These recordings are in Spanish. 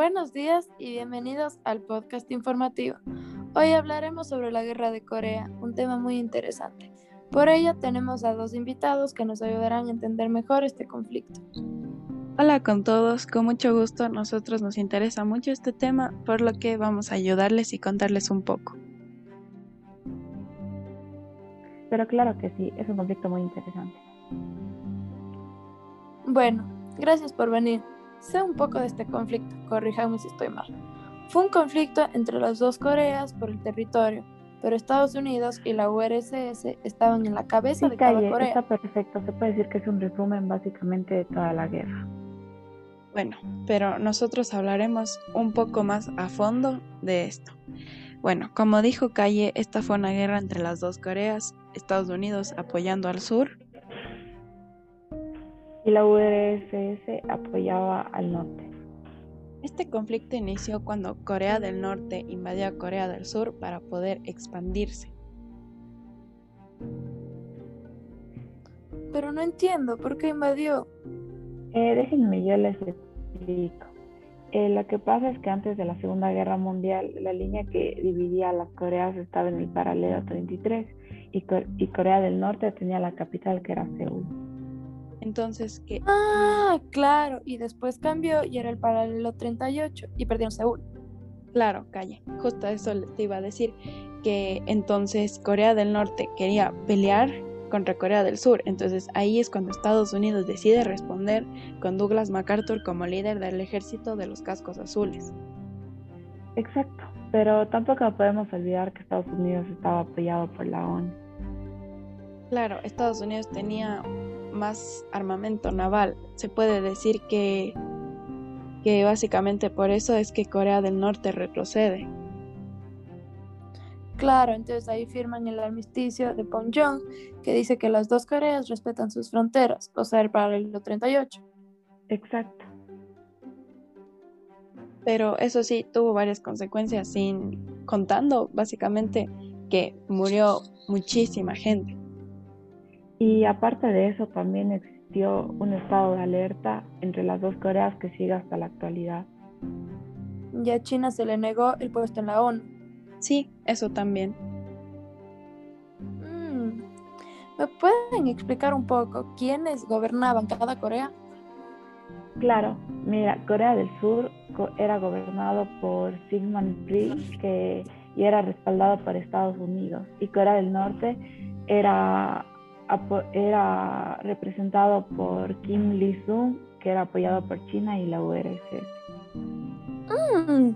buenos días y bienvenidos al podcast informativo. Hoy hablaremos sobre la guerra de Corea, un tema muy interesante. Por ello tenemos a dos invitados que nos ayudarán a entender mejor este conflicto. Hola con todos, con mucho gusto. Nosotros nos interesa mucho este tema, por lo que vamos a ayudarles y contarles un poco. Pero claro que sí, es un conflicto muy interesante. Bueno, gracias por venir. Sé un poco de este conflicto, corríjame si estoy mal. Fue un conflicto entre las dos Coreas por el territorio, pero Estados Unidos y la URSS estaban en la cabeza de cada Corea. Está perfecto, se puede decir que es un resumen básicamente de toda la guerra. Bueno, pero nosotros hablaremos un poco más a fondo de esto. Bueno, como dijo Calle, esta fue una guerra entre las dos Coreas, Estados Unidos apoyando al sur y la URSS apoyaba al norte. Este conflicto inició cuando Corea del Norte invadió a Corea del Sur para poder expandirse. Pero no entiendo, ¿por qué invadió? Eh, déjenme, yo les explico. Eh, lo que pasa es que antes de la Segunda Guerra Mundial, la línea que dividía a las Coreas estaba en el paralelo 33 y, y Corea del Norte tenía la capital que era Seúl. Entonces, ¿qué? Ah, claro, y después cambió y era el paralelo 38 y perdieron Seúl. Claro, calle. Justo eso te iba a decir, que entonces Corea del Norte quería pelear contra Corea del Sur. Entonces ahí es cuando Estados Unidos decide responder con Douglas MacArthur como líder del ejército de los cascos azules. Exacto, pero tampoco podemos olvidar que Estados Unidos estaba apoyado por la ONU. Claro, Estados Unidos tenía más armamento naval. Se puede decir que, que básicamente por eso es que Corea del Norte retrocede. Claro, entonces ahí firman el armisticio de Ponjong, que dice que las dos Coreas respetan sus fronteras, o sea, el paralelo 38. Exacto. Pero eso sí, tuvo varias consecuencias, sin contando básicamente que murió muchísima gente. Y aparte de eso, también existió un estado de alerta entre las dos Coreas que sigue hasta la actualidad. Ya a China se le negó el puesto en la ONU. Sí, eso también. Mm, ¿Me pueden explicar un poco quiénes gobernaban cada Corea? Claro, mira, Corea del Sur era gobernado por Sigmund Rhee, que y era respaldado por Estados Unidos, y Corea del Norte era era representado por Kim Lee-sung, que era apoyado por China y la URSS. Mm,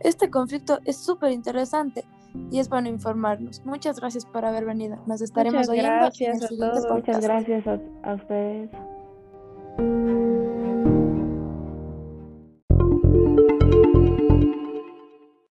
este conflicto es súper interesante y es bueno informarnos. Muchas gracias por haber venido. Nos estaremos Muchas oyendo. Gracias a todos. Muchas gracias a, a ustedes.